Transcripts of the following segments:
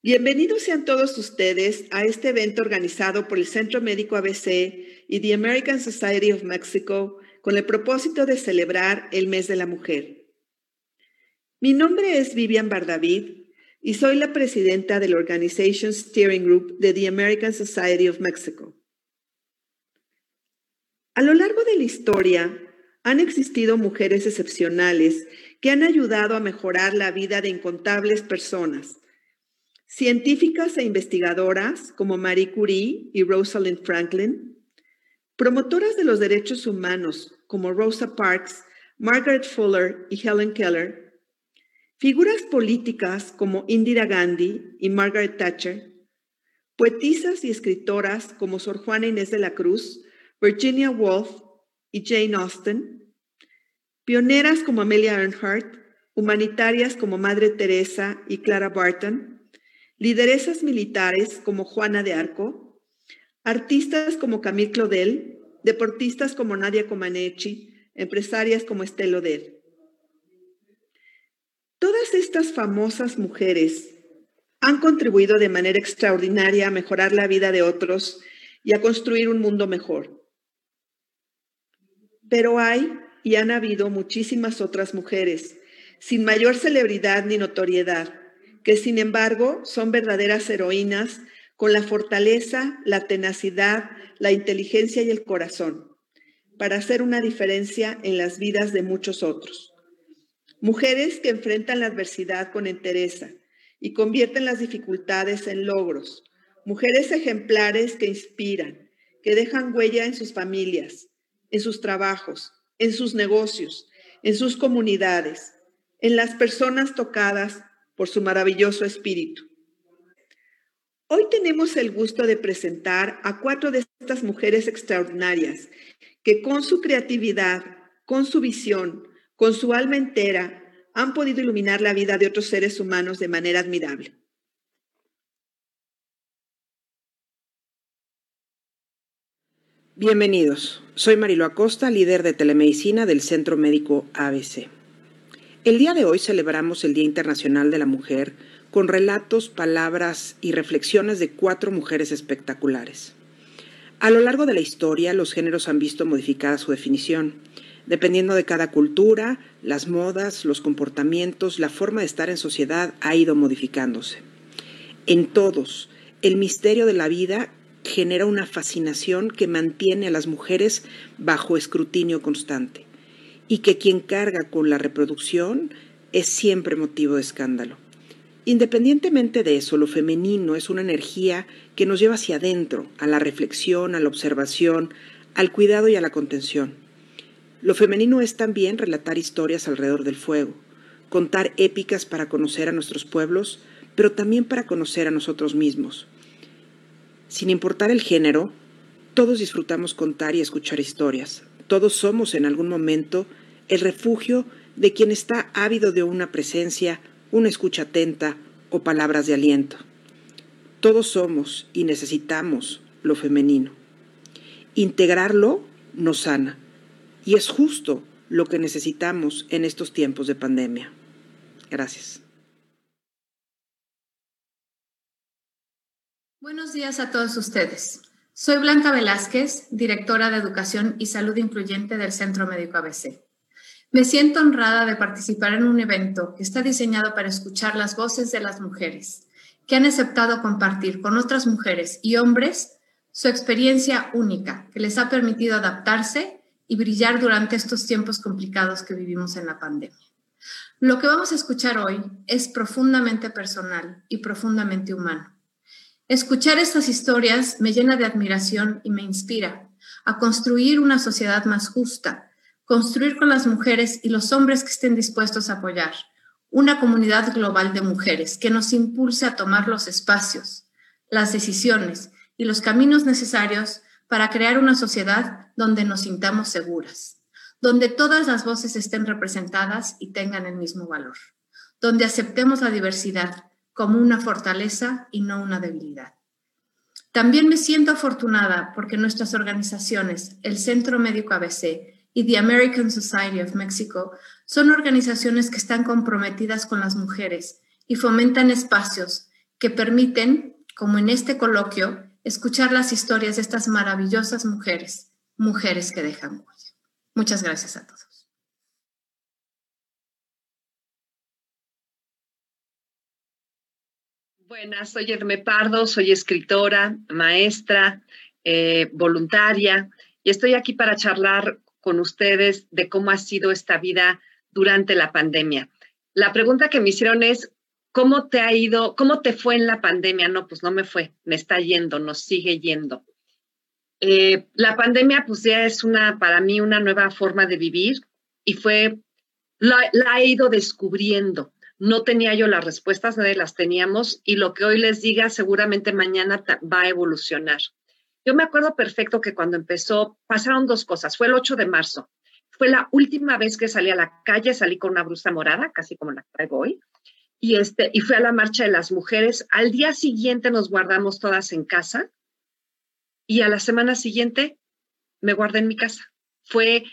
Bienvenidos sean todos ustedes a este evento organizado por el Centro Médico ABC y the American Society of Mexico con el propósito de celebrar el Mes de la Mujer. Mi nombre es Vivian Bardavid y soy la presidenta del Organization Steering Group de the American Society of Mexico. A lo largo de la historia han existido mujeres excepcionales que han ayudado a mejorar la vida de incontables personas científicas e investigadoras como Marie Curie y Rosalind Franklin, promotoras de los derechos humanos como Rosa Parks, Margaret Fuller y Helen Keller, figuras políticas como Indira Gandhi y Margaret Thatcher, poetisas y escritoras como Sor Juana Inés de la Cruz, Virginia Woolf y Jane Austen, pioneras como Amelia Earhart, humanitarias como Madre Teresa y Clara Barton, lideresas militares como Juana de Arco, artistas como Camille Claudel, deportistas como Nadia Comaneci, empresarias como Estelle Oder. Todas estas famosas mujeres han contribuido de manera extraordinaria a mejorar la vida de otros y a construir un mundo mejor. Pero hay y han habido muchísimas otras mujeres, sin mayor celebridad ni notoriedad, que sin embargo son verdaderas heroínas con la fortaleza, la tenacidad, la inteligencia y el corazón, para hacer una diferencia en las vidas de muchos otros. Mujeres que enfrentan la adversidad con entereza y convierten las dificultades en logros. Mujeres ejemplares que inspiran, que dejan huella en sus familias, en sus trabajos, en sus negocios, en sus comunidades, en las personas tocadas por su maravilloso espíritu. Hoy tenemos el gusto de presentar a cuatro de estas mujeres extraordinarias que con su creatividad, con su visión, con su alma entera, han podido iluminar la vida de otros seres humanos de manera admirable. Bienvenidos. Soy Marilo Acosta, líder de telemedicina del Centro Médico ABC. El día de hoy celebramos el Día Internacional de la Mujer con relatos, palabras y reflexiones de cuatro mujeres espectaculares. A lo largo de la historia, los géneros han visto modificada su definición. Dependiendo de cada cultura, las modas, los comportamientos, la forma de estar en sociedad ha ido modificándose. En todos, el misterio de la vida genera una fascinación que mantiene a las mujeres bajo escrutinio constante y que quien carga con la reproducción es siempre motivo de escándalo. Independientemente de eso, lo femenino es una energía que nos lleva hacia adentro, a la reflexión, a la observación, al cuidado y a la contención. Lo femenino es también relatar historias alrededor del fuego, contar épicas para conocer a nuestros pueblos, pero también para conocer a nosotros mismos. Sin importar el género, todos disfrutamos contar y escuchar historias. Todos somos en algún momento el refugio de quien está ávido de una presencia, una escucha atenta o palabras de aliento. Todos somos y necesitamos lo femenino. Integrarlo nos sana y es justo lo que necesitamos en estos tiempos de pandemia. Gracias. Buenos días a todos ustedes. Soy Blanca Velázquez, directora de Educación y Salud Incluyente del Centro Médico ABC. Me siento honrada de participar en un evento que está diseñado para escuchar las voces de las mujeres, que han aceptado compartir con otras mujeres y hombres su experiencia única que les ha permitido adaptarse y brillar durante estos tiempos complicados que vivimos en la pandemia. Lo que vamos a escuchar hoy es profundamente personal y profundamente humano. Escuchar estas historias me llena de admiración y me inspira a construir una sociedad más justa, construir con las mujeres y los hombres que estén dispuestos a apoyar una comunidad global de mujeres que nos impulse a tomar los espacios, las decisiones y los caminos necesarios para crear una sociedad donde nos sintamos seguras, donde todas las voces estén representadas y tengan el mismo valor, donde aceptemos la diversidad como una fortaleza y no una debilidad. También me siento afortunada porque nuestras organizaciones, el Centro Médico ABC y the American Society of Mexico son organizaciones que están comprometidas con las mujeres y fomentan espacios que permiten, como en este coloquio, escuchar las historias de estas maravillosas mujeres, mujeres que dejan huella. Muchas gracias a todos. Buenas, soy Edme Pardo, soy escritora, maestra, eh, voluntaria y estoy aquí para charlar con ustedes de cómo ha sido esta vida durante la pandemia. La pregunta que me hicieron es, ¿cómo te ha ido, cómo te fue en la pandemia? No, pues no me fue, me está yendo, nos sigue yendo. Eh, la pandemia pues ya es una, para mí, una nueva forma de vivir y fue, la, la he ido descubriendo no tenía yo las respuestas, nadie las teníamos y lo que hoy les diga seguramente mañana va a evolucionar. Yo me acuerdo perfecto que cuando empezó pasaron dos cosas. Fue el 8 de marzo. Fue la última vez que salí a la calle, salí con una blusa morada, casi como la traigo hoy, y, este, y fui a la marcha de las mujeres. Al día siguiente nos guardamos todas en casa y a la semana siguiente me guardé en mi casa. Fue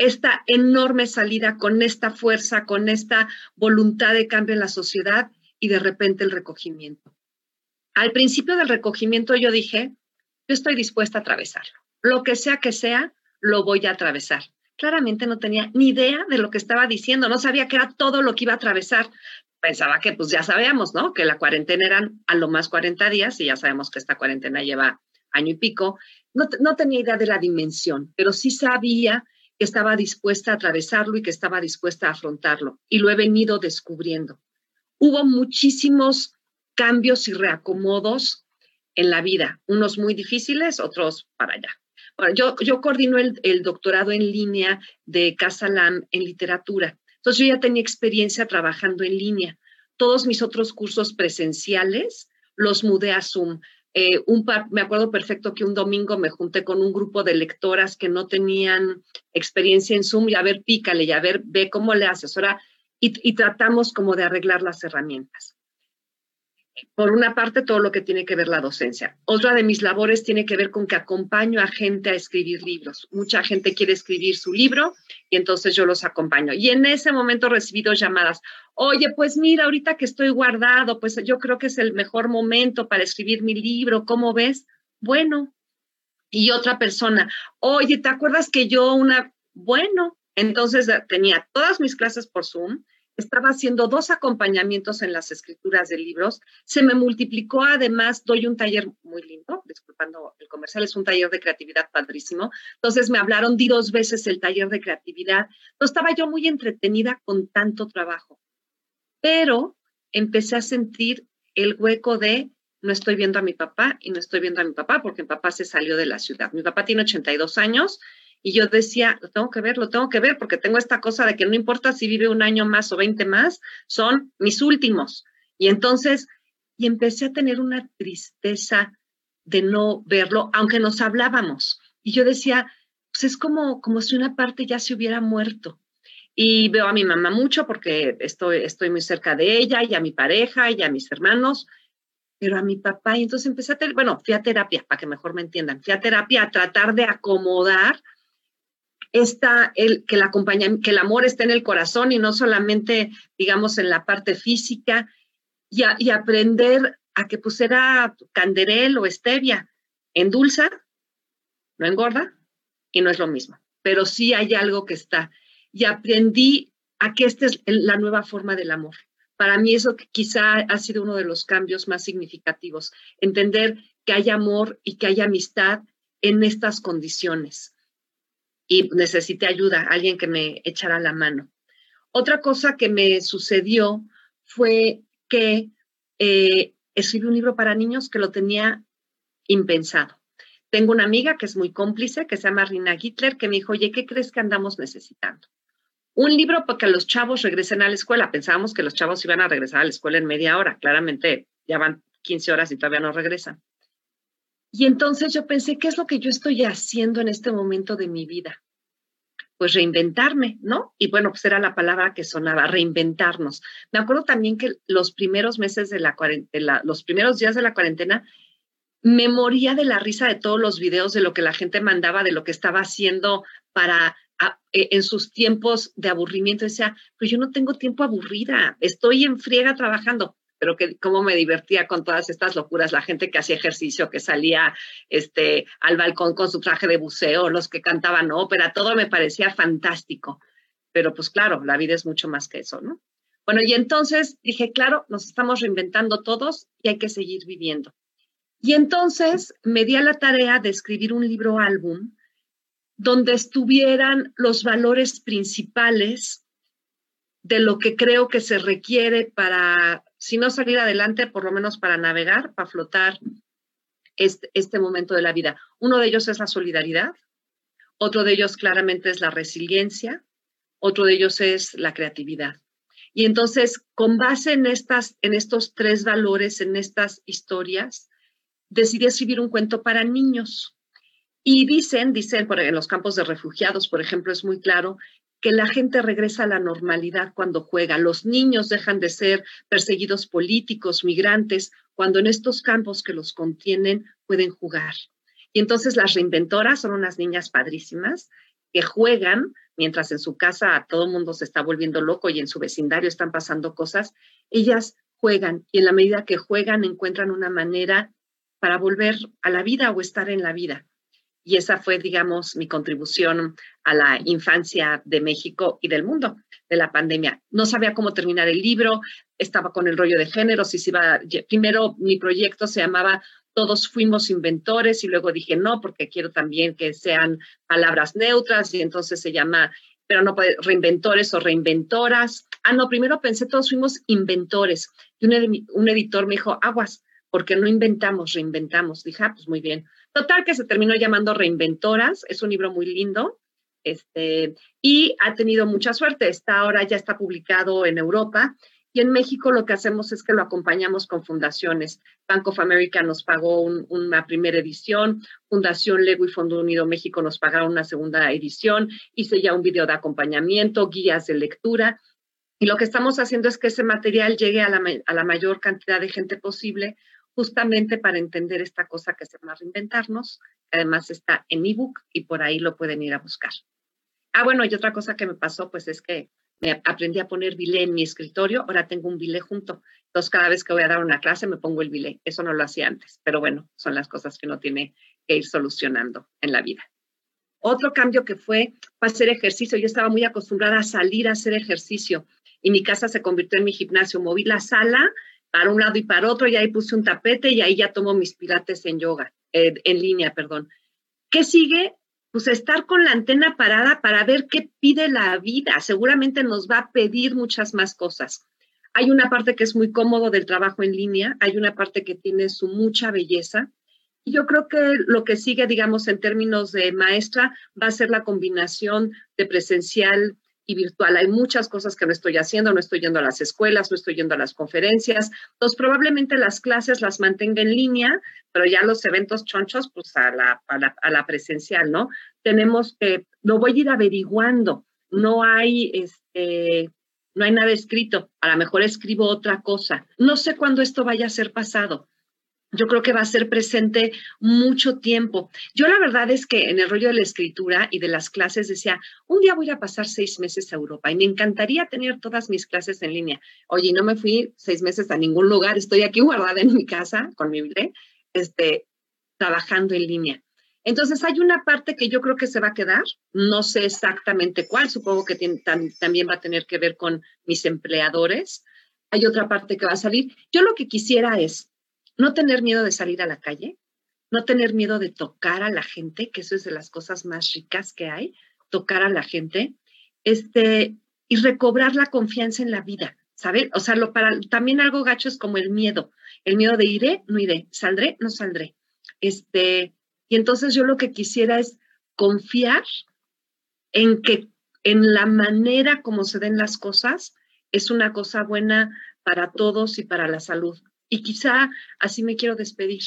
esta enorme salida con esta fuerza, con esta voluntad de cambio en la sociedad y de repente el recogimiento. Al principio del recogimiento yo dije, yo estoy dispuesta a atravesarlo. Lo que sea que sea, lo voy a atravesar. Claramente no tenía ni idea de lo que estaba diciendo, no sabía que era todo lo que iba a atravesar. Pensaba que pues ya sabíamos, ¿no? Que la cuarentena eran a lo más 40 días y ya sabemos que esta cuarentena lleva año y pico. No, no tenía idea de la dimensión, pero sí sabía que estaba dispuesta a atravesarlo y que estaba dispuesta a afrontarlo. Y lo he venido descubriendo. Hubo muchísimos cambios y reacomodos en la vida, unos muy difíciles, otros para allá. Yo, yo coordino el, doctorado en línea de Casa Lam en literatura. Entonces yo ya tenía experiencia trabajando en línea. Todos mis otros cursos presenciales los mudé a Zoom. Eh, un me acuerdo perfecto que un domingo me junté con un grupo de lectoras que no tenían experiencia en Zoom y a ver, pícale y a ver, ve cómo le y, y tratamos como de arreglar las herramientas por una parte, todo lo que tiene que ver la docencia. Otra de mis labores tiene que ver con que acompaño a gente a escribir libros. Mucha gente quiere escribir su libro y entonces yo los acompaño. Y en ese momento he recibido llamadas. Oye, pues mira, ahorita que estoy guardado, pues yo creo que es el mejor momento para escribir mi libro. ¿Cómo ves? Bueno. Y otra persona, oye, ¿te acuerdas que yo una, bueno, entonces tenía todas mis clases por Zoom, estaba haciendo dos acompañamientos en las escrituras de libros. Se me multiplicó, además, doy un taller muy lindo, disculpando el comercial, es un taller de creatividad padrísimo. Entonces me hablaron, di dos veces el taller de creatividad. Estaba yo muy entretenida con tanto trabajo. Pero empecé a sentir el hueco de no estoy viendo a mi papá y no estoy viendo a mi papá porque mi papá se salió de la ciudad. Mi papá tiene 82 años y yo decía, lo tengo que ver, lo tengo que ver, porque tengo esta cosa de que no importa si vive un año más o 20 más, son mis últimos. Y entonces, y empecé a tener una tristeza de no verlo, aunque nos hablábamos. Y yo decía, pues es como, como si una parte ya se hubiera muerto. Y veo a mi mamá mucho porque estoy, estoy muy cerca de ella y a mi pareja y a mis hermanos, pero a mi papá. Y entonces empecé a, bueno, fui a terapia, para que mejor me entiendan, fui a terapia a tratar de acomodar está el, que, la que el amor esté en el corazón y no solamente, digamos, en la parte física, y, y aprender a que pusiera canderel o stevia, endulza, no engorda y no es lo mismo, pero sí hay algo que está. Y aprendí a que esta es la nueva forma del amor. Para mí eso quizá ha sido uno de los cambios más significativos, entender que hay amor y que hay amistad en estas condiciones y necesité ayuda, alguien que me echara la mano. Otra cosa que me sucedió fue que eh, escribí un libro para niños que lo tenía impensado. Tengo una amiga que es muy cómplice, que se llama Rina Hitler, que me dijo, oye, ¿qué crees que andamos necesitando? Un libro para que los chavos regresen a la escuela. Pensábamos que los chavos iban a regresar a la escuela en media hora. Claramente ya van 15 horas y todavía no regresan. Y entonces yo pensé, ¿qué es lo que yo estoy haciendo en este momento de mi vida? Pues reinventarme, ¿no? Y bueno, pues era la palabra que sonaba, reinventarnos. Me acuerdo también que los primeros meses de la cuarentena, los primeros días de la cuarentena, me moría de la risa de todos los videos de lo que la gente mandaba, de lo que estaba haciendo para e, en sus tiempos de aburrimiento. Decía, pues yo no tengo tiempo aburrida, estoy en friega trabajando. Pero que cómo me divertía con todas estas locuras, la gente que hacía ejercicio, que salía este, al balcón con su traje de buceo, los que cantaban ópera, todo me parecía fantástico. Pero pues claro, la vida es mucho más que eso, ¿no? Bueno, y entonces dije, claro, nos estamos reinventando todos y hay que seguir viviendo. Y entonces me di a la tarea de escribir un libro álbum donde estuvieran los valores principales de lo que creo que se requiere para si no salir adelante, por lo menos para navegar, para flotar este, este, momento de la vida. Uno de ellos es la solidaridad, otro de ellos claramente es la resiliencia, otro de ellos es la creatividad. Y entonces, con base en, estas, en estos tres valores, en estas historias, decidí escribir un cuento para niños. Y dicen, dicen, en los campos de refugiados, por ejemplo, es muy claro que la gente regresa a la normalidad cuando juega. Los niños dejan de ser perseguidos políticos, migrantes, cuando en estos campos que los contienen pueden jugar. Y entonces las reinventoras son unas niñas padrísimas que juegan mientras en su casa todo el mundo se está volviendo loco y en su vecindario están pasando cosas. Ellas juegan y en la medida que juegan encuentran una manera para volver a la vida o estar en la vida y esa fue, digamos, mi contribución a la infancia de México y del mundo de la pandemia. No sabía cómo terminar el libro, estaba con el rollo de género, si se primero mi proyecto se llamaba Todos fuimos inventores y luego dije no, porque quiero también que sean palabras neutras y entonces se llama, pero no puede, reinventores o reinventoras. Ah, no, primero pensé todos fuimos inventores y un, un editor me dijo, aguas, porque no inventamos, reinventamos. Dije, ah, pues muy bien. Total que se terminó llamando Reinventoras, es un libro muy lindo. Este, y ha tenido mucha suerte. Está ahora ya está publicado en Europa y en México lo que hacemos es que lo acompañamos con fundaciones. Bank of America nos pagó una primera edición, Fundación Lego y Fondo Unido México nos pagaron una segunda edición, hice ya un video de acompañamiento, guías de lectura. Y lo que estamos haciendo es que ese material llegue a la, a la mayor cantidad de gente posible, justamente para entender esta cosa que se llama reinventarnos, que además está en ebook y por ahí lo pueden ir a buscar. Ah, bueno, y otra cosa que me pasó, pues es que me aprendí a poner bilé en mi escritorio, ahora tengo un bilé junto. Entonces, cada vez que voy a dar una clase me pongo el bilé. Eso no lo hacía antes, pero bueno, son las cosas que uno tiene que ir solucionando en la vida. Otro cambio que fue, fue hacer ejercicio. Yo estaba muy acostumbrada a salir a hacer ejercicio y mi casa se convirtió en mi gimnasio. Moví la sala para un lado y para otro, y ahí puse un tapete y ahí ya tomo mis pilates en yoga, en línea, perdón. ¿Qué sigue? Pues estar con la antena parada para ver qué pide la vida. Seguramente nos va a pedir muchas más cosas. Hay una parte que es muy cómodo del trabajo en línea, hay una parte que tiene su mucha belleza. Y yo creo que lo que sigue, digamos, en términos de maestra, va a ser la combinación de presencial virtual. Hay muchas cosas que no estoy haciendo, no estoy yendo a las escuelas, no estoy yendo a las conferencias. Entonces, probablemente las clases las mantenga en línea, pero ya los eventos chonchos, pues a la, a la, presencial, ¿no? Tenemos que, lo voy a ir averiguando. No hay, este, no hay nada escrito. A lo mejor escribo otra cosa. No sé cuándo esto vaya a ser pasado yo creo que va a ser presente mucho tiempo. Yo la verdad es que en el rollo de la escritura y de las clases decía, un día voy a pasar seis meses a Europa y me encantaría tener todas mis clases en línea. Oye, no me fui seis meses a ningún lugar, estoy aquí guardada en mi casa con mi bebé, este, trabajando en línea. Entonces hay una parte que yo creo que se va a quedar, no sé exactamente cuál, supongo que también va a tener que ver con mis empleadores. Hay otra parte que va a salir. Yo lo que quisiera es no tener miedo de salir a la calle, no tener miedo de tocar a la gente, que eso es de las cosas más ricas que hay, tocar a la gente, este, y recobrar la confianza en la vida, ¿sabes? O sea, lo para, también algo gacho es como el miedo, el miedo de iré, no iré, saldré, no saldré. Este, y entonces yo lo que quisiera es confiar en que en la manera como se den las cosas es una cosa buena para todos y para la salud. Y quizá así me quiero despedir,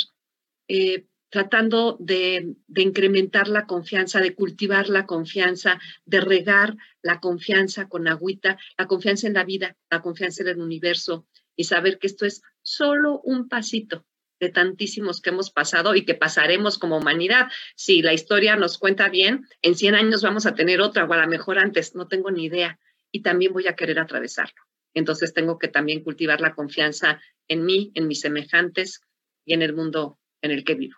eh, tratando de, incrementar la confianza, de cultivar la confianza, de regar la confianza con agüita, la confianza en la vida, la confianza en el universo y saber que esto es solo un pasito de tantísimos que hemos pasado y que pasaremos como humanidad. Si la historia nos cuenta bien, en 100 años vamos a tener otra, o a lo mejor antes, no tengo ni idea, y también voy a querer atravesarlo. Entonces tengo que también cultivar la confianza en mí, en mis semejantes y en el mundo en el que vivo.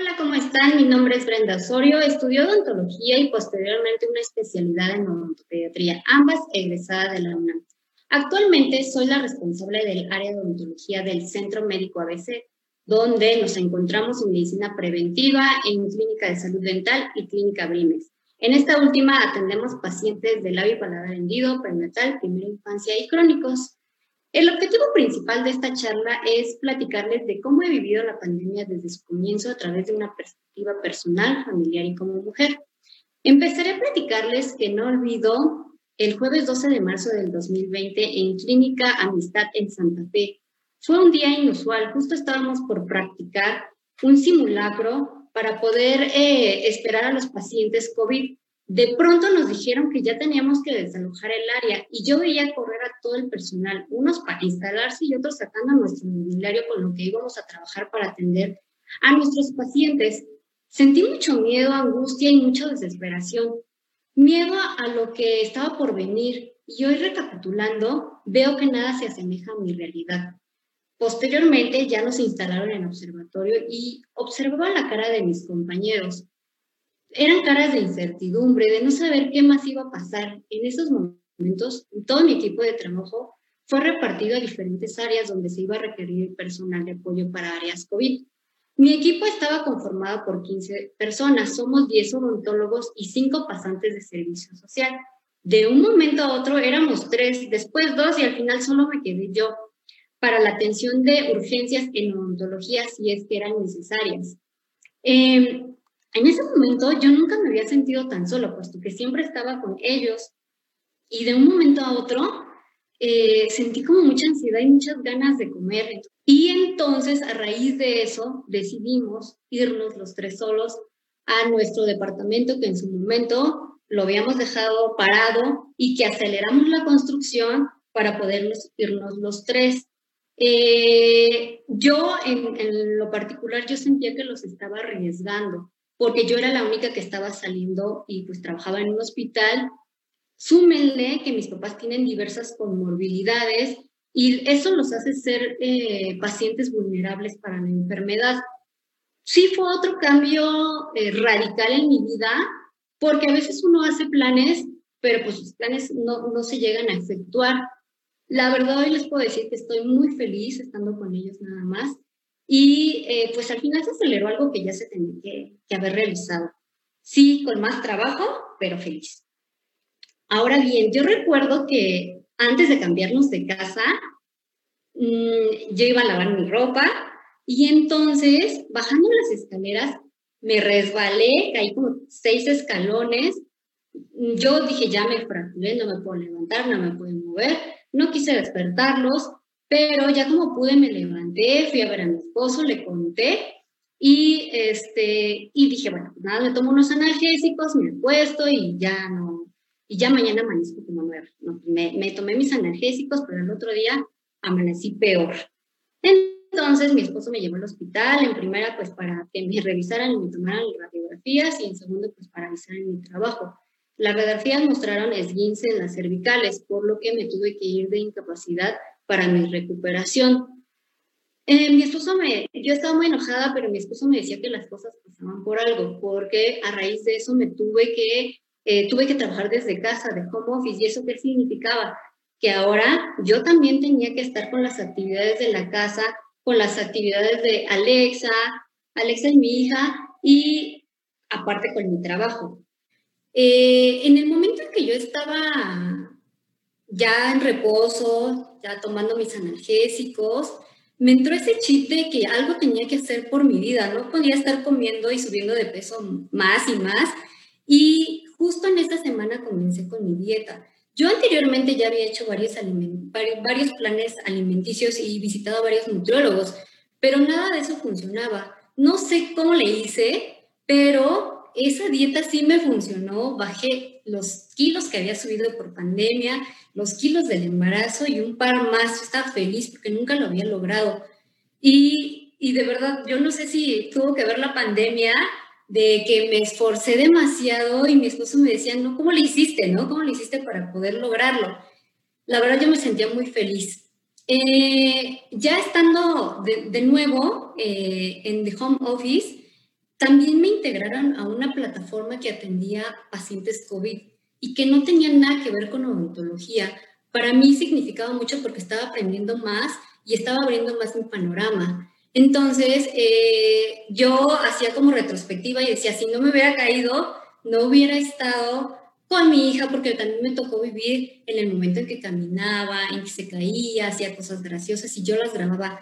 Hola, ¿cómo están? Mi nombre es Brenda Osorio, estudió odontología y posteriormente una especialidad en odontopediatría, ambas egresadas de la UNAM. Actualmente soy la responsable del área de odontología del Centro Médico ABC, donde nos encontramos en medicina preventiva, en clínica de salud dental y clínica Brimes. En esta última atendemos pacientes de labio y paladar hendido, perinatal, primera infancia y crónicos. El objetivo principal de esta charla es platicarles de cómo he vivido la pandemia desde su comienzo a través de una perspectiva personal, familiar y como mujer. Empezaré a platicarles que no olvido el jueves 12 de marzo del 2020 en Clínica Amistad en Santa Fe. Fue un día inusual, justo estábamos por practicar un simulacro para poder eh, esperar a los pacientes COVID. De pronto nos dijeron que ya teníamos que desalojar el área y yo veía correr a todo el personal, unos para instalarse y otros sacando nuestro mobiliario con lo que íbamos a trabajar para atender a nuestros pacientes. Sentí mucho miedo, angustia y mucha desesperación. Miedo a lo que estaba por venir y hoy recapitulando veo que nada se asemeja a mi realidad. Posteriormente ya nos instalaron en observatorio y observaba la cara de mis compañeros. Eran caras de incertidumbre, de no saber qué más iba a pasar. En esos momentos, todo mi equipo de trabajo fue repartido a diferentes áreas donde se iba a requerir personal de apoyo para áreas COVID. Mi equipo estaba conformado por 15 personas, somos 10 odontólogos y 5 pasantes de servicio social. De un momento a otro éramos 3, después 2 y al final solo me quedé yo para la atención de urgencias en odontología si es que eran necesarias. Em, en ese momento yo nunca me había sentido tan solo, puesto que siempre estaba con ellos y de un momento a otro eh, sentí como mucha ansiedad y muchas ganas de comer. Y entonces, a raíz de eso, decidimos irnos los tres solos a nuestro departamento que en su momento lo habíamos dejado parado y que aceleramos la construcción para poder irnos los tres. Eh, yo, en, lo particular, yo sentía que los estaba arriesgando, porque yo era la única que estaba saliendo y pues trabajaba en un hospital Súmenle que mis papás tienen diversas comorbilidades y eso los hace ser eh, pacientes vulnerables para la enfermedad. Sí fue otro cambio eh, radical en mi vida, porque a veces uno hace planes, pero pues sus planes no, no se llegan a efectuar. La verdad hoy les puedo decir que estoy muy feliz estando con ellos nada más. Y eh, pues al final se aceleró algo que ya se tenía que, haber realizado. Sí, con más trabajo, pero feliz. Ahora bien, yo recuerdo que antes de cambiarnos de casa, mm, yo iba a lavar mi ropa y entonces, bajando las escaleras, me resbalé, caí como seis escalones. Yo dije, ya me fracturé, no me puedo levantar, no me puedo mover. No quise despertarlos, pero ya como pude me levanté, fui a ver a mi esposo, le conté y, este, y dije, bueno, pues nada, me tomo unos analgésicos, me acuesto y ya no, y ya mañana amanezco como nueva. me, me, tomé mis analgésicos, pero el otro día amanecí peor. Entonces mi esposo me llevó al hospital, en primera pues para que me revisaran y me tomaran radiografías y en segundo pues para avisar en mi trabajo. Las radiografías mostraron esguince en las cervicales, por lo que me tuve que ir de incapacidad para mi recuperación. Eh, mi esposo me, yo estaba muy enojada, pero mi esposo me decía que las cosas pasaban por algo, porque a raíz de eso me tuve que eh, tuve que trabajar desde casa, de home office, y eso qué significaba? Que ahora yo también tenía que estar con las actividades de la casa, con las actividades de Alexa, Alexa es mi hija, y aparte con mi trabajo. Eh, en el momento en que yo estaba ya en reposo, ya tomando mis analgésicos, me entró ese chip de que algo tenía que hacer por mi vida, no podía estar comiendo y subiendo de peso más y más. Y justo en esta semana comencé con mi dieta. Yo anteriormente ya había hecho varios, varios planes alimenticios y visitado a varios nutriólogos, pero nada de eso funcionaba. No sé cómo le hice, pero esa dieta sí me funcionó. Bajé los kilos que había subido por pandemia, los kilos del embarazo y un par más. estaba feliz porque nunca lo había logrado. Y, y de verdad, yo no sé si tuvo que ver la pandemia de que me esforcé demasiado y mi esposo me decía, no, ¿cómo le hiciste, no? ¿Cómo le hiciste para poder lograrlo? La verdad yo me sentía muy feliz. Eh, ya estando de, nuevo eh, en The Home Office, también me integraron a una plataforma que atendía pacientes COVID y que no tenía nada que ver con odontología. Para mí significaba mucho porque estaba aprendiendo más y estaba abriendo más mi panorama. Entonces, eh, yo hacía como retrospectiva y decía, si no me hubiera caído, no hubiera estado con mi hija, porque también me tocó vivir en el momento en que caminaba, en que se caía, hacía cosas graciosas y yo las grababa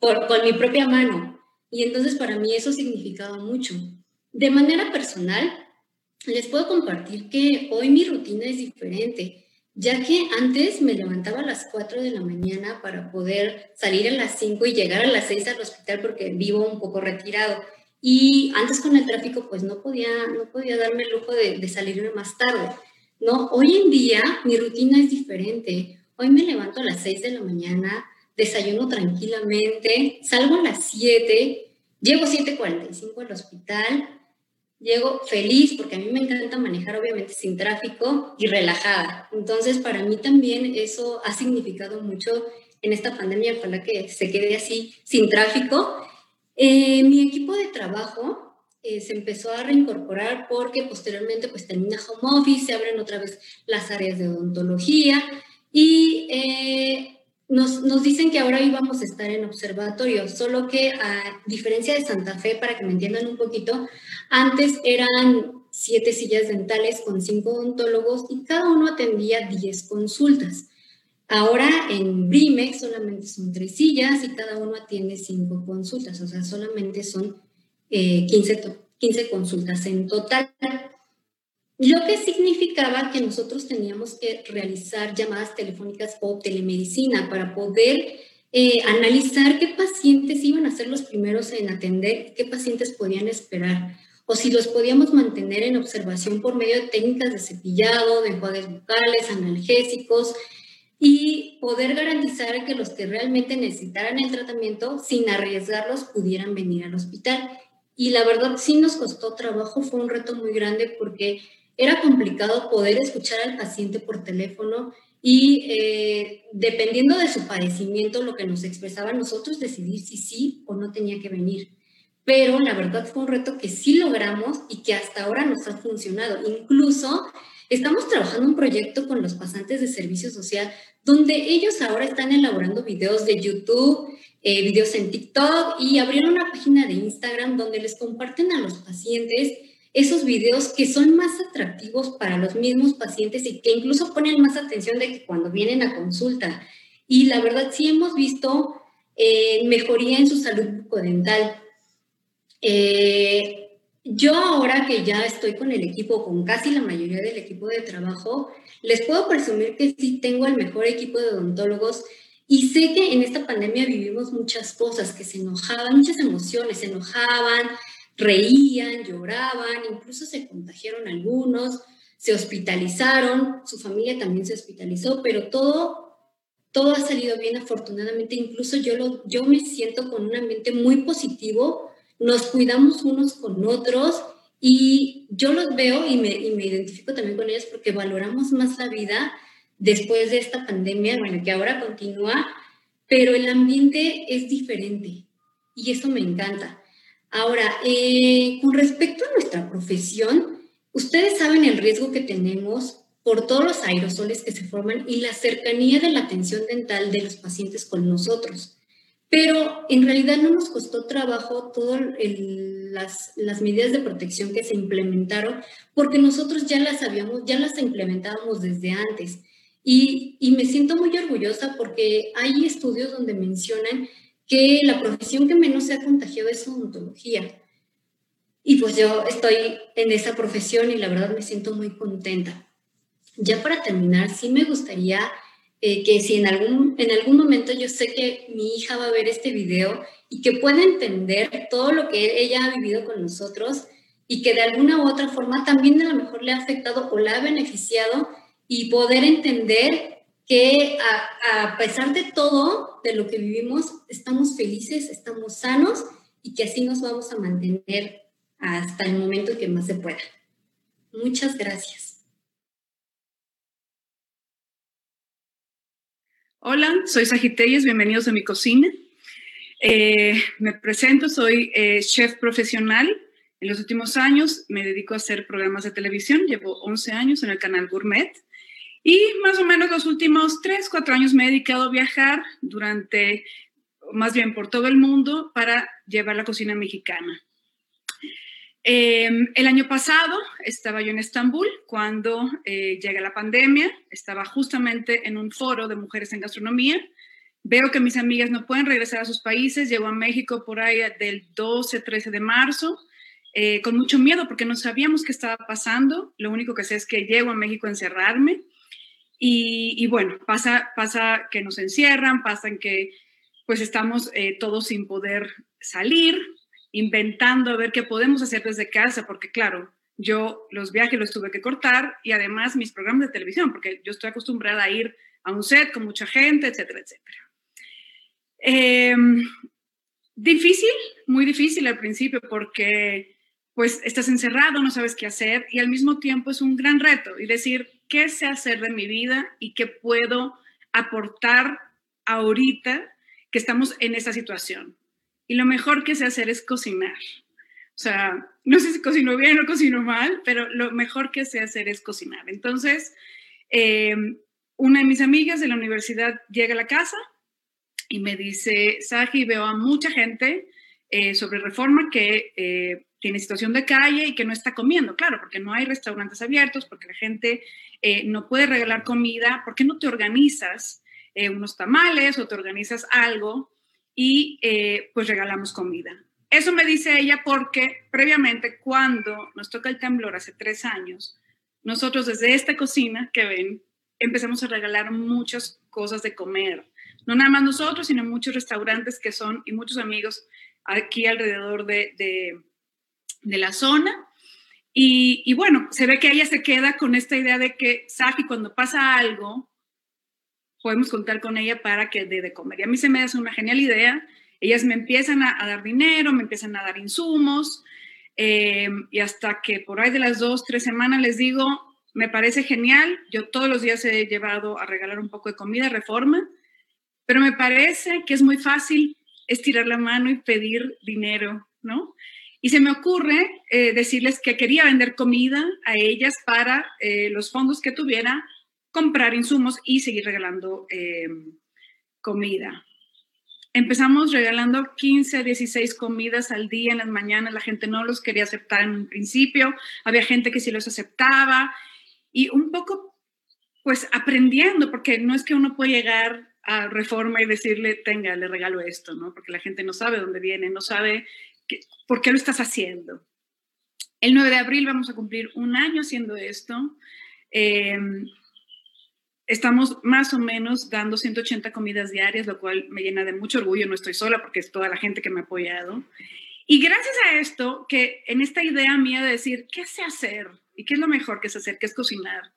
con mi propia mano. Y entonces para mí eso significaba mucho. De manera personal, les puedo compartir que hoy mi rutina es diferente ya que antes me levantaba a las 4 de la mañana para poder salir a las 5 y llegar a las 6 al hospital porque vivo un poco retirado. Y antes con el tráfico pues no podía, no podía darme el lujo de, de salirme más tarde. ¿no? Hoy en día mi rutina es diferente. Hoy me levanto a las 6 de la mañana, desayuno tranquilamente, salgo a las 7, llego a 7.45 al hospital, llego feliz porque a mí me encanta manejar obviamente sin tráfico y relajada. Entonces, para mí también eso ha significado mucho en esta pandemia, ojalá que se quede así sin tráfico. Eh, mi equipo de trabajo eh, se empezó a reincorporar porque posteriormente pues termina home office, se abren otra vez las áreas de odontología y eh, nos, dicen que ahora íbamos a estar en observatorio, solo que a diferencia de Santa Fe, para que me entiendan un poquito, antes eran siete sillas dentales con cinco odontólogos y cada uno atendía diez consultas. Ahora en Brimex solamente son tres sillas y cada uno atiende cinco consultas, o sea, solamente son 15, eh, 15 consultas en total. Lo que significaba que nosotros teníamos que realizar llamadas telefónicas o telemedicina para poder eh, analizar qué pacientes iban a ser los primeros en atender, qué pacientes podían esperar, o si los podíamos mantener en observación por medio de técnicas de cepillado, de enjuagues bucales, analgésicos, y poder garantizar que los que realmente necesitaran el tratamiento, sin arriesgarlos, pudieran venir al hospital. Y la verdad sí nos costó trabajo, fue un reto muy grande porque era complicado poder escuchar al paciente por teléfono y eh, dependiendo de su padecimiento, lo que nos expresaba nosotros, decidir si sí o no tenía que venir. Pero la verdad fue un reto que sí logramos y que hasta ahora nos ha funcionado. Incluso estamos trabajando un proyecto con los pasantes de servicio social donde ellos ahora están elaborando videos de YouTube, eh, videos en TikTok y abrieron una página de Instagram donde les comparten a los pacientes esos videos que son más atractivos para los mismos pacientes y que incluso ponen más atención de que cuando vienen a consulta. Y la verdad sí hemos visto eh, mejoría en su salud bucodental. Eh, yo ahora que ya estoy con el equipo, con casi la mayoría del equipo de trabajo, les puedo presumir que sí tengo el mejor equipo de odontólogos y sé que en esta pandemia vivimos muchas cosas, que se enojaban, muchas emociones, se enojaban, reían, lloraban, incluso se contagiaron algunos, se hospitalizaron, su familia también se hospitalizó, pero todo, todo ha salido bien afortunadamente, incluso yo, lo, yo me siento con un ambiente muy positivo, nos cuidamos unos con otros y yo los veo y me, y me identifico también con ellos porque valoramos más la vida después de esta pandemia, bueno, que ahora continúa, pero el ambiente es diferente y eso me encanta. Ahora, eh, con respecto a nuestra profesión, ustedes saben el riesgo que tenemos por todos los aerosoles que se forman y la cercanía de la atención dental de los pacientes con nosotros. Pero en realidad no nos costó trabajo todas las, las, medidas de protección que se implementaron porque nosotros ya las sabíamos, ya las implementábamos desde antes. Y me siento muy orgullosa porque hay estudios donde mencionan que la profesión que menos se ha contagiado es odontología. Y pues yo estoy en esa profesión y la verdad me siento muy contenta. Ya para terminar, sí me gustaría eh, que si en algún, en algún momento yo sé que mi hija va a ver este video y que pueda entender todo lo que ella ha vivido con nosotros y que de alguna u otra forma también a lo mejor le ha afectado o la ha beneficiado y poder entender que a, pesar de todo, de lo que vivimos, estamos felices, estamos sanos y que así nos vamos a mantener hasta el momento que más se pueda. Muchas gracias. Hola, soy Sagitelles, bienvenidos a mi cocina. Eh, me presento, soy eh, chef profesional. En los últimos años me dedico a hacer programas de televisión, llevo 11 años en el canal Gourmet y más o menos los últimos 3, 4 años me he dedicado a viajar durante, más bien por todo el mundo, para llevar la cocina mexicana. Em, el año pasado estaba yo en Estambul cuando eh, llega la pandemia, estaba justamente en un foro de mujeres en gastronomía. Veo que mis amigas no pueden regresar a sus países, llego a México por ahí del 12, 13 de marzo, eh, con mucho miedo porque no sabíamos qué estaba pasando. Lo único que sé es que llego a México a encerrarme y, bueno, pasa, pasa que nos encierran, pasa que pues estamos eh, todos sin poder salir, inventando a ver qué podemos hacer desde casa, porque claro, yo los viajes los tuve que cortar y además mis programas de televisión, porque yo estoy acostumbrada a ir a un set con mucha gente, etcétera, etcétera. Em, difícil, muy difícil al principio porque pues estás encerrado, no sabes qué hacer y al mismo tiempo es un gran reto y decir, ¿qué sé hacer de mi vida y qué puedo aportar ahorita que estamos en esta situación? y lo mejor que sé hacer es cocinar. O sea, no sé si cocino bien o cocino mal, pero lo mejor que sé hacer es cocinar. Entonces, em, una de mis amigas de la universidad llega a la casa y me dice, Saji, veo a mucha gente eh, sobre reforma que eh, tiene situación de calle y que no está comiendo, claro, porque no hay restaurantes abiertos, porque la gente eh, no puede regalar comida, ¿por qué no te organizas unos tamales o te organizas algo y eh, pues regalamos comida. Eso me dice ella porque previamente cuando nos toca el temblor hace tres años, nosotros desde esta cocina que ven empezamos a regalar muchas cosas de comer. No nada más nosotros, sino muchos restaurantes que son y muchos amigos aquí alrededor de, de, la zona. Y, y, bueno, se ve que ella se queda con esta idea de que, Saki, cuando pasa algo, podemos contar con ella para que dé de comer. Y a mí se me hace una genial idea. Ellas me empiezan a, dar dinero, me empiezan a dar insumos, eh, y hasta que por ahí de las dos, tres semanas les digo, me parece genial. Yo todos los días he llevado a regalar un poco de comida, reforma, pero me parece que es muy fácil estirar la mano y pedir dinero, ¿no? Y se me ocurre eh, decirles que quería vender comida a ellas para eh, los fondos que tuviera comprar insumos y seguir regalando eh, comida. Empezamos regalando 15, 16 comidas al día en las mañanas. La gente no los quería aceptar en un principio. Había gente que sí los aceptaba. Y un poco, pues, aprendiendo, porque no es que uno puede llegar a Reforma y decirle, tenga, le regalo esto, ¿no? Porque la gente no sabe dónde viene, no sabe por qué lo estás haciendo. El 9 de abril vamos a cumplir un año haciendo esto. Eh, Estamos más o menos dando 180 comidas diarias, lo cual me llena de mucho orgullo. No estoy sola porque es toda la gente que me ha apoyado. Y gracias a esto, que en esta idea mía de decir, ¿qué sé hacer? ¿Y qué es lo mejor que sé hacer? ¿Qué es cocinar?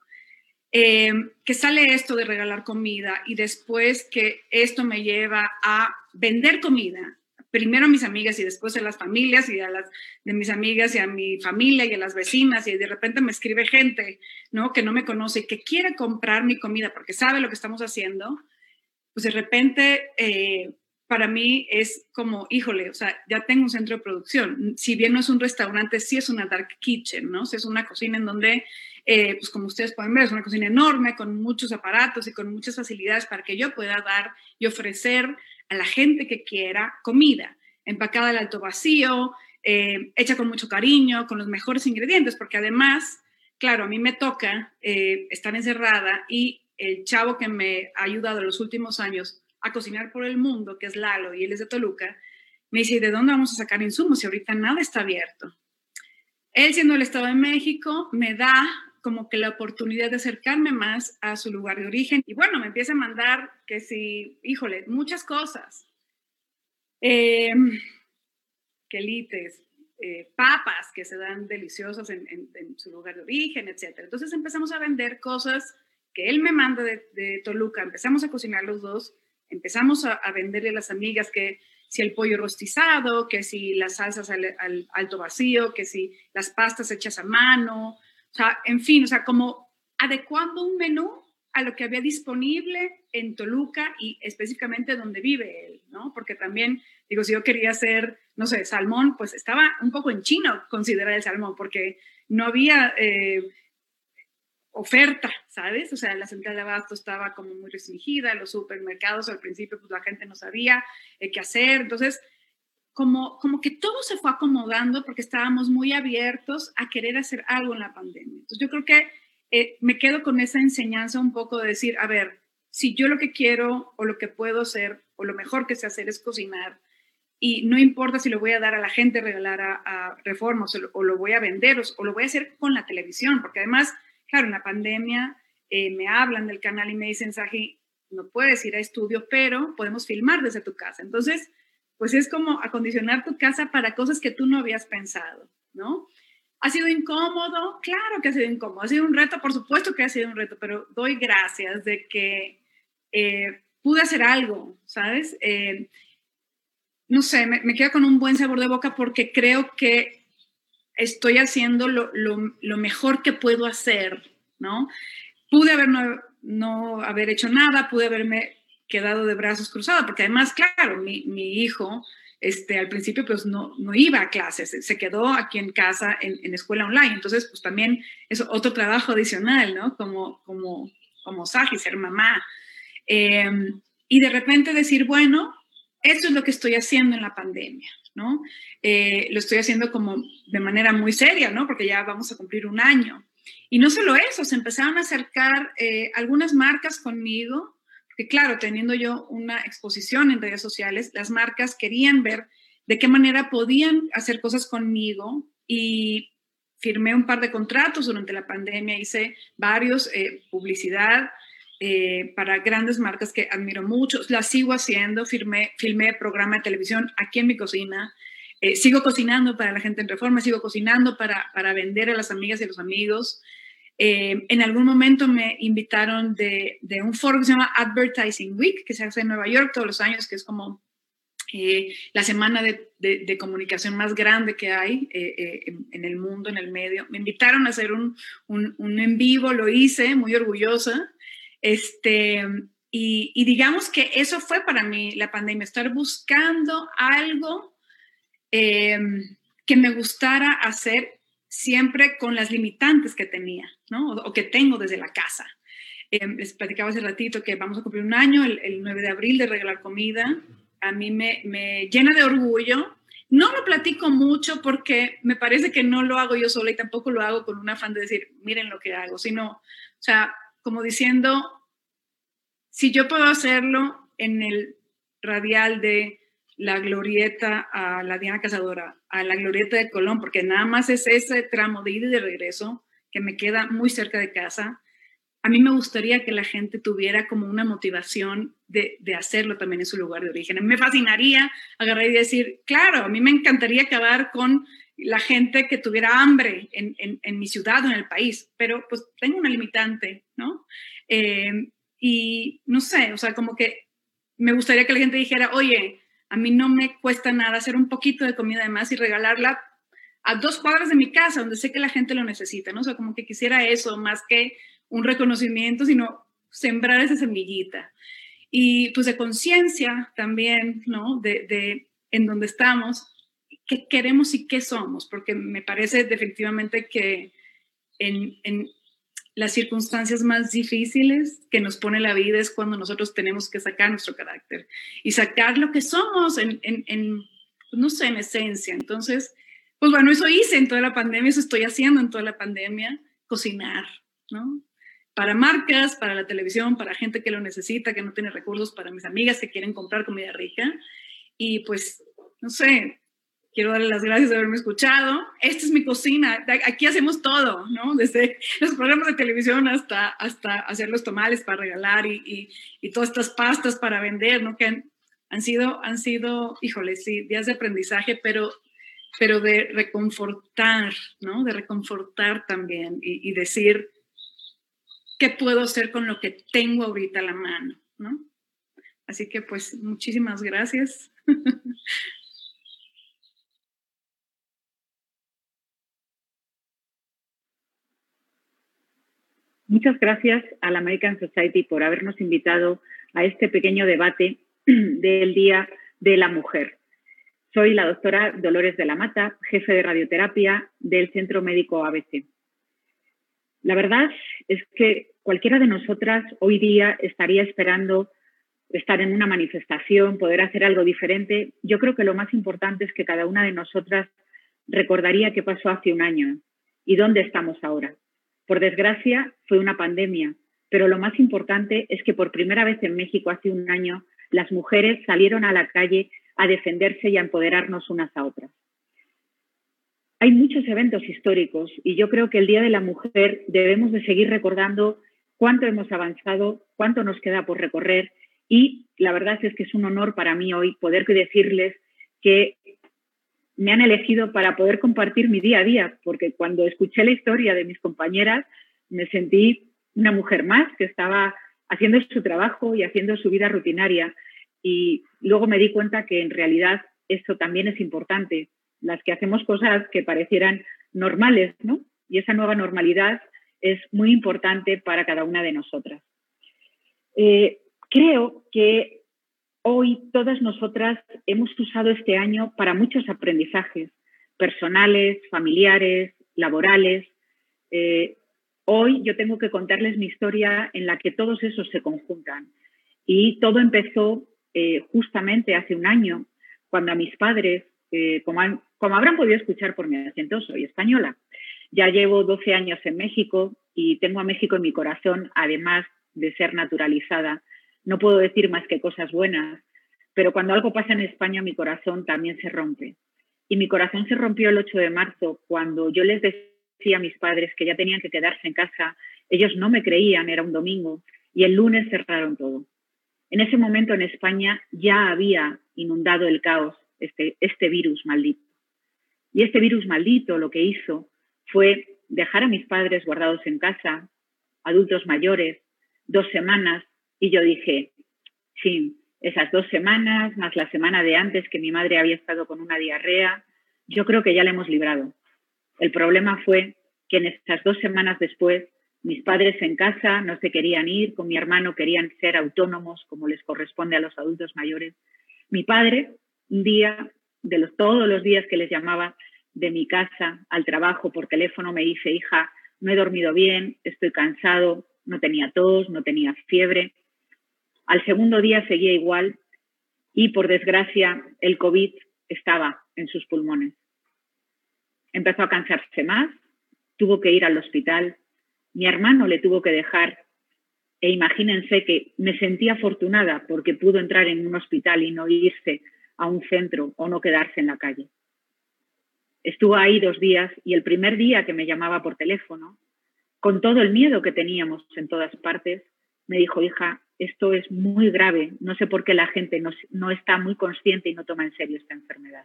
Eh, que sale esto de regalar comida y después que esto me lleva a vender comida primero a mis amigas y después a las familias y a las de mis amigas y a mi familia y a las vecinas y de repente me escribe gente, ¿no? Que no me conoce y que quiere comprar mi comida porque sabe lo que estamos haciendo, pues de repente eh, para mí es como, híjole, o sea, ya tengo un centro de producción. Si bien no es un restaurante, sí es una dark kitchen, ¿no? es una cocina en donde, eh, pues como ustedes pueden ver, es una cocina enorme con muchos aparatos y con muchas facilidades para que yo pueda dar y ofrecer a la gente que quiera comida, empacada al alto vacío, eh, hecha con mucho cariño, con los mejores ingredientes, porque además, claro, a mí me toca eh, estar encerrada y el chavo que me ha ayudado en los últimos años a cocinar por el mundo, que es Lalo, y él es de Toluca, me dice, ¿de dónde vamos a sacar insumos si ahorita nada está abierto? Él, siendo el Estado de México, me da como que la oportunidad de acercarme más a su lugar de origen. Y bueno, me empieza a mandar que si, híjole, muchas cosas. Eh, quelites, papas que se dan deliciosas en, su lugar de origen, etc. Entonces empezamos a vender cosas que él me manda de, Toluca, empezamos a cocinar los dos, empezamos a, venderle a las amigas que, si el pollo rostizado, que si las salsas al, alto vacío, que si las pastas hechas a mano, sea, en fin, o sea, como adecuando un menú a lo que había disponible en Toluca y específicamente donde vive él, ¿no? Porque también, digo, si yo quería hacer, no sé, salmón, pues estaba un poco en chino considerar el salmón, porque no había eh, oferta, ¿sabes? O sea, la central de abasto estaba como muy restringida, los supermercados al principio, pues la gente no sabía eh, qué hacer, entonces, como, como que todo se fue acomodando porque estábamos muy abiertos a querer hacer algo en la pandemia. Entonces, yo creo que eh, me quedo con esa enseñanza un poco de decir, a ver, si yo lo que quiero o lo que puedo hacer o lo mejor que sé hacer es cocinar, y no importa si lo voy a dar a la gente, regalar a, a reformas o, lo voy a vender o, lo voy a hacer con la televisión, porque además, claro, en la pandemia eh, me hablan del canal y me dicen, Saji, no puedes ir a estudio, pero podemos filmar desde tu casa. Entonces, pues es como acondicionar tu casa para cosas que tú no habías pensado, ¿no? ¿Ha sido incómodo? Claro que ha sido incómodo. ¿Ha sido un reto? Por supuesto que ha sido un reto, pero doy gracias de que eh, pude hacer algo, ¿sabes? Eh, no sé, me, me, quedo con un buen sabor de boca porque creo que estoy haciendo lo, lo, mejor que puedo hacer, ¿no? Pude haber no, no, haber hecho nada, pude haberme quedado de brazos cruzados, porque además, claro, mi, mi hijo este, al principio pues no, no iba a clases, se quedó aquí en casa en, escuela online, entonces pues también es otro trabajo adicional, ¿no? Como, como, como Saji, ser mamá. Em, y de repente decir, bueno, esto es lo que estoy haciendo en la pandemia, ¿no? Eh, lo estoy haciendo como de manera muy seria, ¿no? Porque ya vamos a cumplir un año. Y no solo eso, se empezaron a acercar eh, algunas marcas conmigo que claro, teniendo yo una exposición en redes sociales, las marcas querían ver de qué manera podían hacer cosas conmigo y firmé un par de contratos durante la pandemia, hice varios, eh, publicidad eh, para grandes marcas que admiro mucho, las sigo haciendo, firmé, filmé programa de televisión aquí en mi cocina, eh, sigo cocinando para la gente en reforma, sigo cocinando para, para vender a las amigas y a los amigos. Eh, en algún momento me invitaron de, un foro que se llama Advertising Week, que se hace en Nueva York todos los años, que es como eh, la semana de, comunicación más grande que hay eh, en, el mundo, en el medio. Me invitaron a hacer un, un, en vivo, lo hice, muy orgullosa. Este, y, y, digamos que eso fue para mí la pandemia, estar buscando algo que me gustara hacer siempre con las limitantes que tenía, ¿no? O, que tengo desde la casa. Eh, les platicaba hace ratito que vamos a cumplir un año, el, 9 de abril, de regalar comida. A mí me, me, llena de orgullo. No lo platico mucho porque me parece que no lo hago yo sola y tampoco lo hago con un afán de decir, miren lo que hago, sino, o sea, como diciendo, si yo puedo hacerlo en el radial de la glorieta a la Diana Cazadora, a la glorieta de Colón, porque nada más es ese tramo de ida y de regreso que me queda muy cerca de casa. A mí me gustaría que la gente tuviera como una motivación de, de hacerlo también en su lugar de origen. Me fascinaría agarrar y decir, claro, a mí me encantaría acabar con la gente que tuviera hambre en, en, mi ciudad o en el país, pero pues tengo una limitante, ¿no? Eh, y no sé, o sea, como que me gustaría que la gente dijera, oye, a mí no me cuesta nada hacer un poquito de comida de más y regalarla a dos cuadras de mi casa, donde sé que la gente lo necesita, ¿no? O sea, como que quisiera eso, más que un reconocimiento, sino sembrar esa semillita. Y pues de conciencia también, ¿no? De, de, en donde estamos, qué queremos y qué somos, porque me parece definitivamente que en, en las circunstancias más difíciles que nos pone la vida es cuando nosotros tenemos que sacar nuestro carácter y sacar lo que somos en, en, pues, no sé, en esencia. Entonces, pues bueno, eso hice en toda la pandemia, eso estoy haciendo en toda la pandemia, cocinar, ¿no? Para marcas, para la televisión, para gente que lo necesita, que no tiene recursos, para mis amigas que quieren comprar comida rica. Y pues, no sé, quiero darle las gracias de haberme escuchado. Esta es mi cocina, aquí hacemos todo, ¿no? Desde los programas de televisión hasta, hasta hacer los tomales para regalar y, y, todas estas pastas para vender, ¿no? Que han, han, sido, han sido, híjole, sí, días de aprendizaje, pero, pero de reconfortar, ¿no? De reconfortar también y, y decir, ¿qué puedo hacer con lo que tengo ahorita a la mano, ¿no? Así que pues muchísimas gracias Muchas gracias a la American Society por habernos invitado a este pequeño debate del Día de la Mujer. Soy la doctora Dolores de la Mata, jefe de radioterapia del Centro Médico ABC. La verdad es que cualquiera de nosotras hoy día estaría esperando estar en una manifestación, poder hacer algo diferente. Yo creo que lo más importante es que cada una de nosotras recordaría qué pasó hace un año y dónde estamos ahora. Por desgracia, fue una pandemia, pero lo más importante es que por primera vez en México hace un año las mujeres salieron a la calle a defenderse y a empoderarnos unas a otras. Hay muchos eventos históricos y yo creo que el Día de la Mujer debemos de seguir recordando cuánto hemos avanzado, cuánto nos queda por recorrer y la verdad es que es un honor para mí hoy poder decirles que me han elegido para poder compartir mi día a día, porque cuando escuché la historia de mis compañeras me sentí una mujer más que estaba haciendo su trabajo y haciendo su vida rutinaria. Y luego me di cuenta que en realidad eso también es importante, las que hacemos cosas que parecieran normales, ¿no? Y esa nueva normalidad es muy importante para cada una de nosotras. Eh, creo que Hoy todas nosotras hemos usado este año para muchos aprendizajes personales, familiares, laborales. Eh, hoy yo tengo que contarles mi historia en la que todos esos se conjuntan. Y todo empezó eh, justamente hace un año, cuando a mis padres, eh, como, como habrán podido escuchar por mi acento, soy española. Ya llevo 12 años en México y tengo a México en mi corazón, además de ser naturalizada no puedo decir más que cosas buenas, pero cuando algo pasa en España mi corazón también se rompe. Y mi corazón se rompió el 8 de marzo cuando yo les decía a mis padres que ya tenían que quedarse en casa. Ellos no me creían, era un domingo, y el lunes cerraron todo. En ese momento en España ya había inundado el caos este, este virus maldito. Y este virus maldito lo que hizo fue dejar a mis padres guardados en casa, adultos mayores, dos semanas y yo dije, sí, esas dos semanas, más la semana de antes que mi madre había estado con una diarrea, yo creo que ya la hemos librado. El problema fue que en estas dos semanas después, mis padres en casa no se querían ir, con mi hermano querían ser autónomos como les corresponde a los adultos mayores. Mi padre, un día, de los, todos los días que les llamaba de mi casa al trabajo por teléfono, me dice, hija, no he dormido bien, estoy cansado, no tenía tos, no tenía fiebre, al segundo día seguía igual y, por desgracia, el COVID estaba en sus pulmones. Empezó a cansarse más, tuvo que ir al hospital, mi hermano le tuvo que dejar e imagínense que me sentía afortunada porque pudo entrar en un hospital y no irse a un centro o no quedarse en la calle. Estuvo ahí dos días y el primer día que me llamaba por teléfono, con todo el miedo que teníamos en todas partes, me dijo, hija, esto es muy grave, no sé por qué la gente no, está muy consciente y no toma en serio esta enfermedad.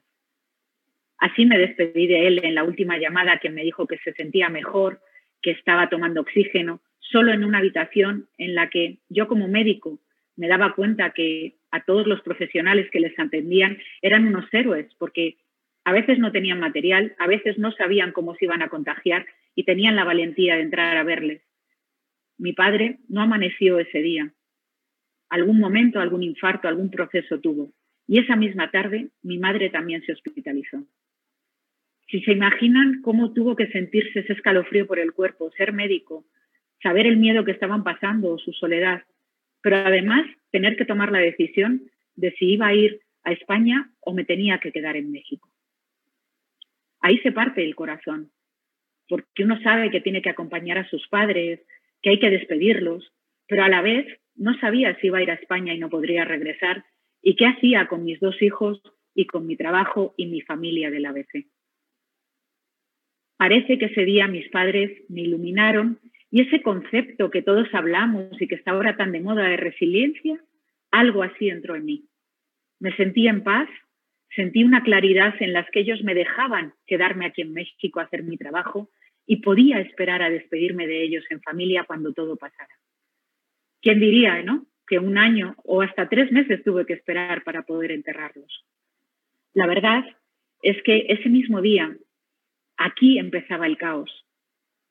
Así me despedí de él en la última llamada que me dijo que se sentía mejor, que estaba tomando oxígeno, solo en una habitación en la que yo como médico me daba cuenta que a todos los profesionales que les atendían eran unos héroes, porque a veces no tenían material, a veces no sabían cómo se iban a contagiar y tenían la valentía de entrar a verles. Mi padre no amaneció ese día, algún momento, algún infarto, algún proceso tuvo. Y esa misma tarde mi madre también se hospitalizó. Si se imaginan cómo tuvo que sentirse ese escalofrío por el cuerpo, ser médico, saber el miedo que estaban pasando o su soledad, pero además tener que tomar la decisión de si iba a ir a España o me tenía que quedar en México. Ahí se parte el corazón, porque uno sabe que tiene que acompañar a sus padres, que hay que despedirlos, pero a la vez no sabía si iba a ir a España y no podría regresar y qué hacía con mis dos hijos y con mi trabajo y mi familia del ABC. Parece que ese día mis padres me iluminaron y ese concepto que todos hablamos y que está ahora tan de moda de resiliencia, algo así entró en mí. Me sentí en paz, sentí una claridad en las que ellos me dejaban quedarme aquí en México a hacer mi trabajo y podía esperar a despedirme de ellos en familia cuando todo pasara. ¿Quién diría, no? Que un año o hasta tres meses tuve que esperar para poder enterrarlos. La verdad es que ese mismo día aquí empezaba el caos.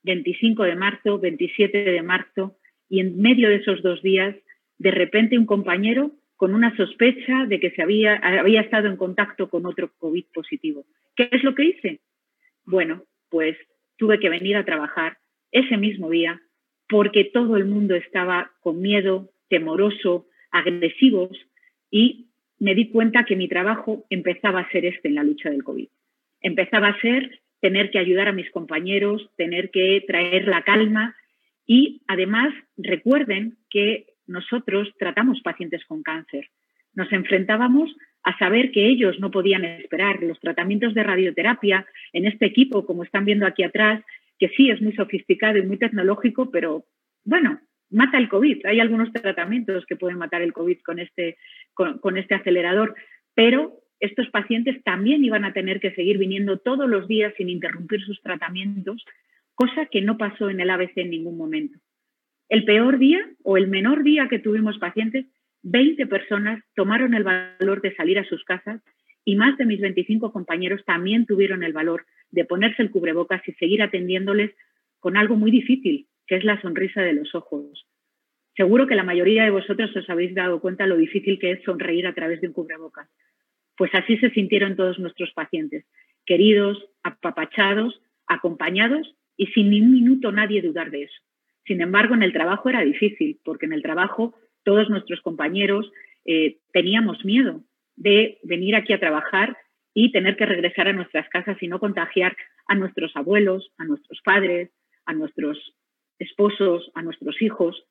25 de marzo, 27 de marzo, y en medio de esos dos días, de repente un compañero con una sospecha de que se había, había estado en contacto con otro COVID positivo. ¿Qué es lo que hice? Bueno, pues tuve que venir a trabajar ese mismo día porque todo el mundo estaba con miedo, temoroso, agresivos y me di cuenta que mi trabajo empezaba a ser este en la lucha del COVID. Empezaba a ser tener que ayudar a mis compañeros, tener que traer la calma y además recuerden que nosotros tratamos pacientes con cáncer. Nos enfrentábamos a saber que ellos no podían esperar los tratamientos de radioterapia en este equipo, como están viendo aquí atrás, que sí es muy sofisticado y muy tecnológico, pero bueno, mata el COVID. Hay algunos tratamientos que pueden matar el COVID con este, con, este acelerador, pero estos pacientes también iban a tener que seguir viniendo todos los días sin interrumpir sus tratamientos, cosa que no pasó en el ABC en ningún momento. El peor día o el menor día que tuvimos pacientes, 20 personas tomaron el valor de salir a sus casas y más de mis 25 compañeros también tuvieron el valor de ponerse el cubrebocas y seguir atendiéndoles con algo muy difícil, que es la sonrisa de los ojos. Seguro que la mayoría de vosotros os habéis dado cuenta lo difícil que es sonreír a través de un cubrebocas. Pues así se sintieron todos nuestros pacientes, queridos, apapachados, acompañados y sin ni un minuto nadie dudar de eso. Sin embargo, en el trabajo era difícil, porque en el trabajo todos nuestros compañeros eh, teníamos miedo de venir aquí a trabajar y tener que regresar a nuestras casas y no contagiar a nuestros abuelos, a nuestros padres, a nuestros esposos, a nuestros hijos.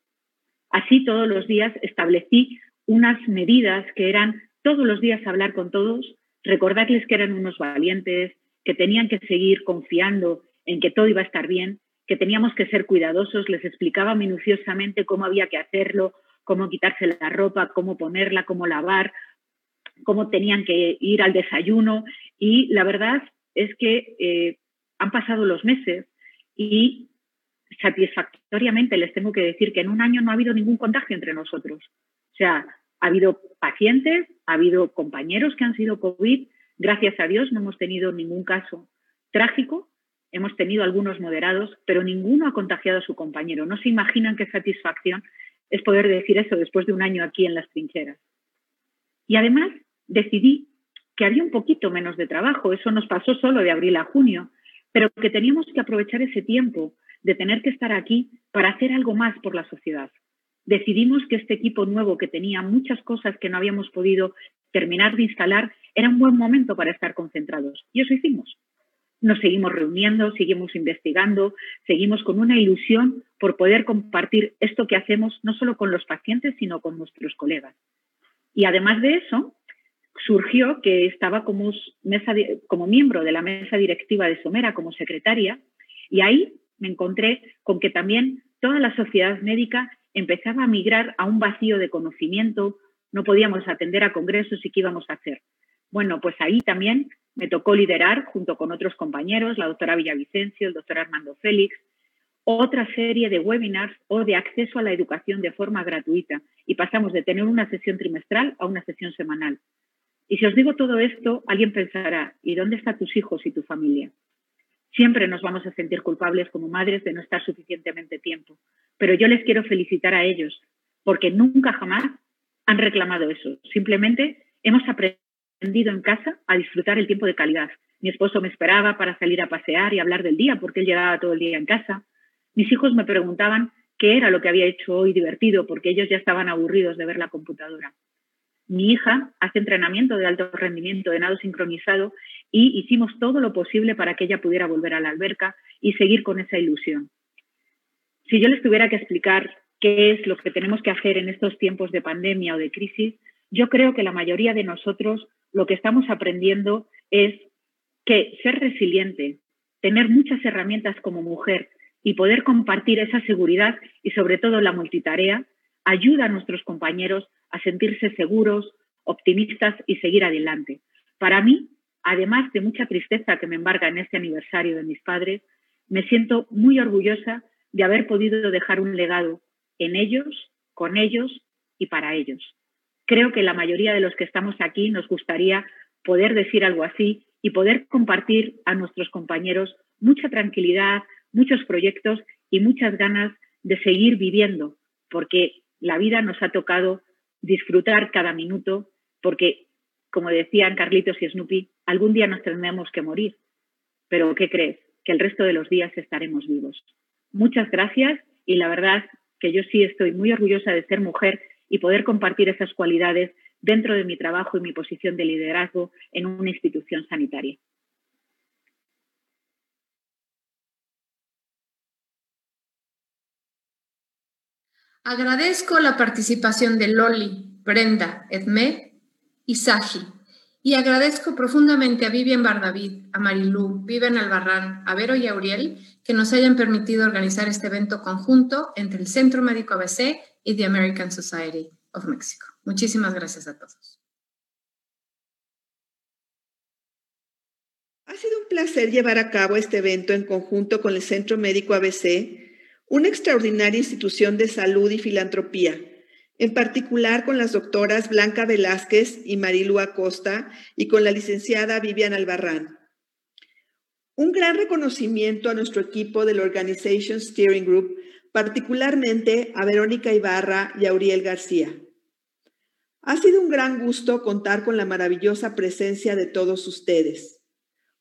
Así todos los días establecí unas medidas que eran todos los días hablar con todos, recordarles que eran unos valientes, que tenían que seguir confiando en que todo iba a estar bien que teníamos que ser cuidadosos, les explicaba minuciosamente cómo había que hacerlo, cómo quitarse la ropa, cómo ponerla, cómo lavar, cómo tenían que ir al desayuno. Y la verdad es que eh, han pasado los meses y satisfactoriamente les tengo que decir que en un año no ha habido ningún contagio entre nosotros. O sea, ha habido pacientes, ha habido compañeros que han sido COVID. Gracias a Dios no hemos tenido ningún caso trágico hemos tenido algunos moderados, pero ninguno ha contagiado a su compañero. No se imaginan qué satisfacción es poder decir eso después de un año aquí en las trincheras. Y además decidí que había un poquito menos de trabajo, eso nos pasó solo de abril a junio, pero que teníamos que aprovechar ese tiempo de tener que estar aquí para hacer algo más por la sociedad. Decidimos que este equipo nuevo, que tenía muchas cosas que no habíamos podido terminar de instalar, era un buen momento para estar concentrados. Y eso hicimos nos seguimos reuniendo, seguimos investigando, seguimos con una ilusión por poder compartir esto que hacemos no solo con los pacientes, sino con nuestros colegas. Y además de eso, surgió que estaba como, miembro de la mesa directiva de Somera, como secretaria, y ahí me encontré con que también toda la sociedad médica empezaba a migrar a un vacío de conocimiento, no podíamos atender a congresos y qué íbamos a hacer. Bueno, pues ahí también me tocó liderar, junto con otros compañeros, la doctora Villavicencio, el doctor Armando Félix, otra serie de webinars o de acceso a la educación de forma gratuita y pasamos de tener una sesión trimestral a una sesión semanal. Y si os digo todo esto, alguien pensará, ¿y dónde están tus hijos y tu familia? Siempre nos vamos a sentir culpables como madres de no estar suficientemente tiempo, pero yo les quiero felicitar a ellos porque nunca jamás han reclamado eso. Simplemente hemos aprendido en casa a disfrutar el tiempo de calidad. Mi esposo me esperaba para salir a pasear y hablar del día porque él llegaba todo el día en casa. Mis hijos me preguntaban qué era lo que había hecho hoy divertido porque ellos ya estaban aburridos de ver la computadora. Mi hija hace entrenamiento de alto rendimiento de nado sincronizado y hicimos todo lo posible para que ella pudiera volver a la alberca y seguir con esa ilusión. Si yo les tuviera que explicar qué es lo que tenemos que hacer en estos tiempos de pandemia o de crisis, yo creo que la mayoría de nosotros lo que estamos aprendiendo es que ser resiliente, tener muchas herramientas como mujer y poder compartir esa seguridad y sobre todo la multitarea ayuda a nuestros compañeros a sentirse seguros, optimistas y seguir adelante. Para mí, además de mucha tristeza que me embarga en este aniversario de mis padres, me siento muy orgullosa de haber podido dejar un legado en ellos, con ellos y para ellos creo que la mayoría de los que estamos aquí nos gustaría poder decir algo así y poder compartir a nuestros compañeros mucha tranquilidad, muchos proyectos y muchas ganas de seguir viviendo, porque la vida nos ha tocado disfrutar cada minuto, porque, como decían Carlitos y Snoopy, algún día nos tendremos que morir. Pero ¿qué crees? Que el resto de los días estaremos vivos. Muchas gracias y la verdad que yo sí estoy muy orgullosa de ser mujer y poder compartir esas cualidades dentro de mi trabajo y mi posición de liderazgo en una institución sanitaria. Agradezco la participación de Loli, Brenda, Edmé y Saji. Y agradezco profundamente a Vivian Bardavid, a Marilú, Vivian Albarrán, a Vero y a Uriel que nos hayan permitido organizar este evento conjunto entre el Centro Médico ABC y the American Society of Mexico. Muchísimas gracias a todos. Ha sido un placer llevar a cabo este evento en conjunto con el Centro Médico ABC, una extraordinaria institución de salud y filantropía, en particular con las doctoras Blanca Velázquez y Marilu Acosta y con la licenciada Vivian Albarrán. Un gran reconocimiento a nuestro equipo del Organization Steering Group, particularmente a Verónica Ibarra y a Uriel García. Ha sido un gran gusto contar con la maravillosa presencia de todos ustedes.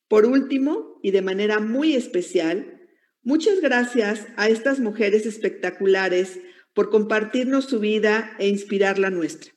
Por último, y de manera muy especial, muchas gracias a estas mujeres espectaculares por compartirnos su vida e inspirar la nuestra.